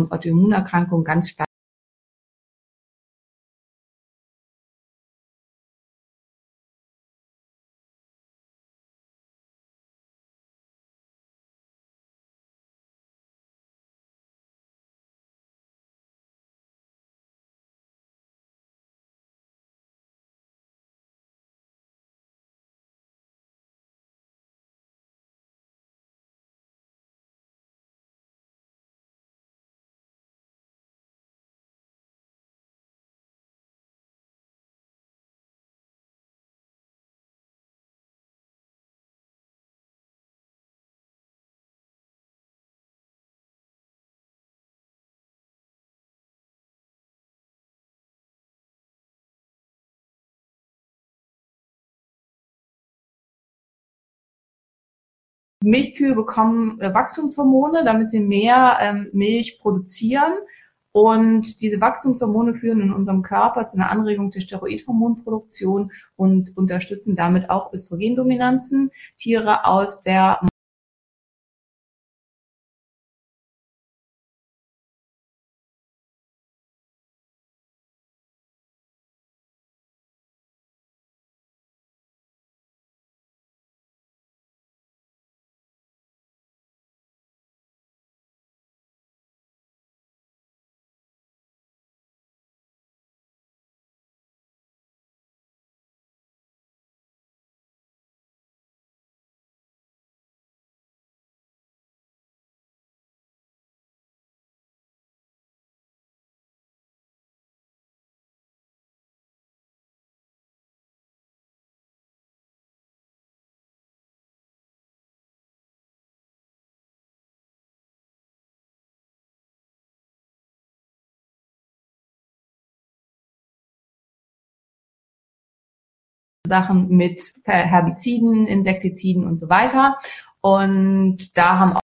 Und Autoimmunerkrankungen ganz stark Milchkühe bekommen äh, Wachstumshormone, damit sie mehr ähm, Milch produzieren. Und diese Wachstumshormone führen in unserem Körper zu einer Anregung der Steroidhormonproduktion und unterstützen damit auch Östrogendominanzen. Tiere aus der Sachen mit Herbiziden, Insektiziden und so weiter. Und da haben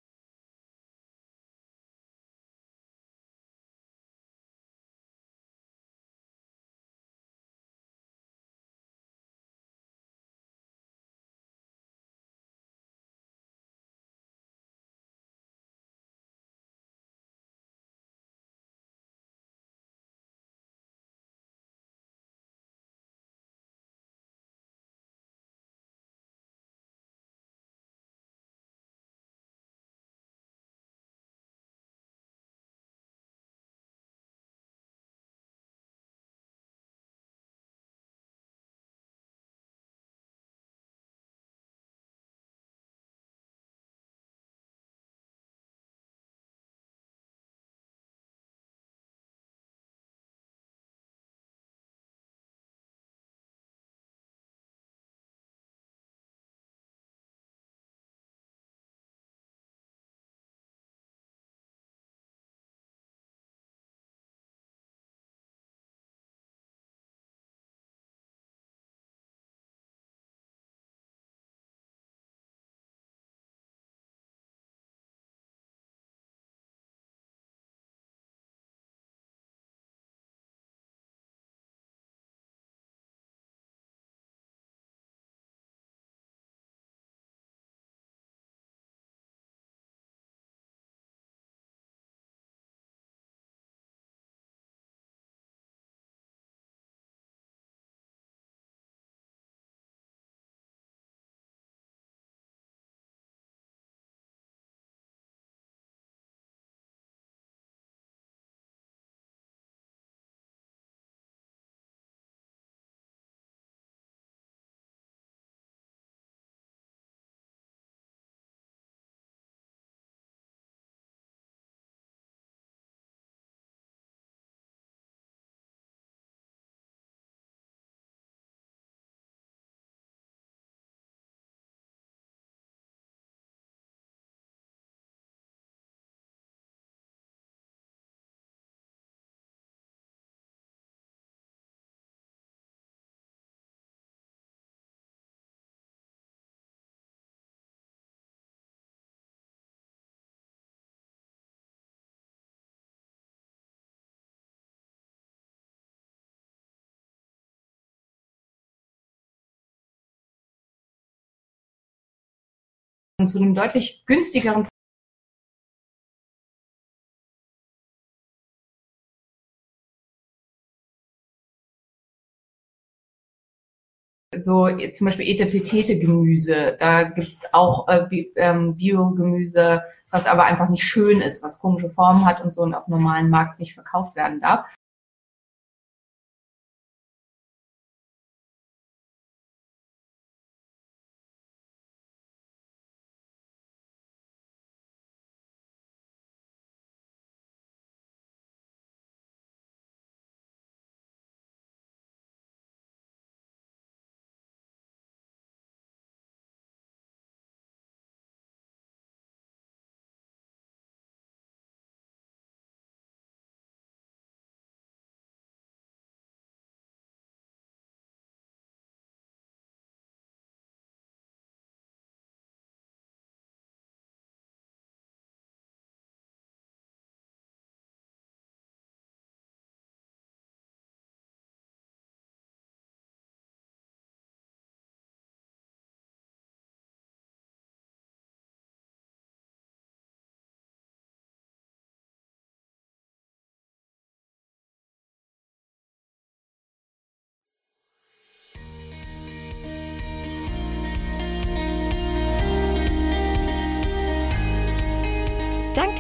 zu einem deutlich günstigeren so zum Beispiel Etepetete-Gemüse, da gibt's auch äh, ähm, Biogemüse, was aber einfach nicht schön ist, was komische Formen hat und so und auf normalen Markt nicht verkauft werden darf.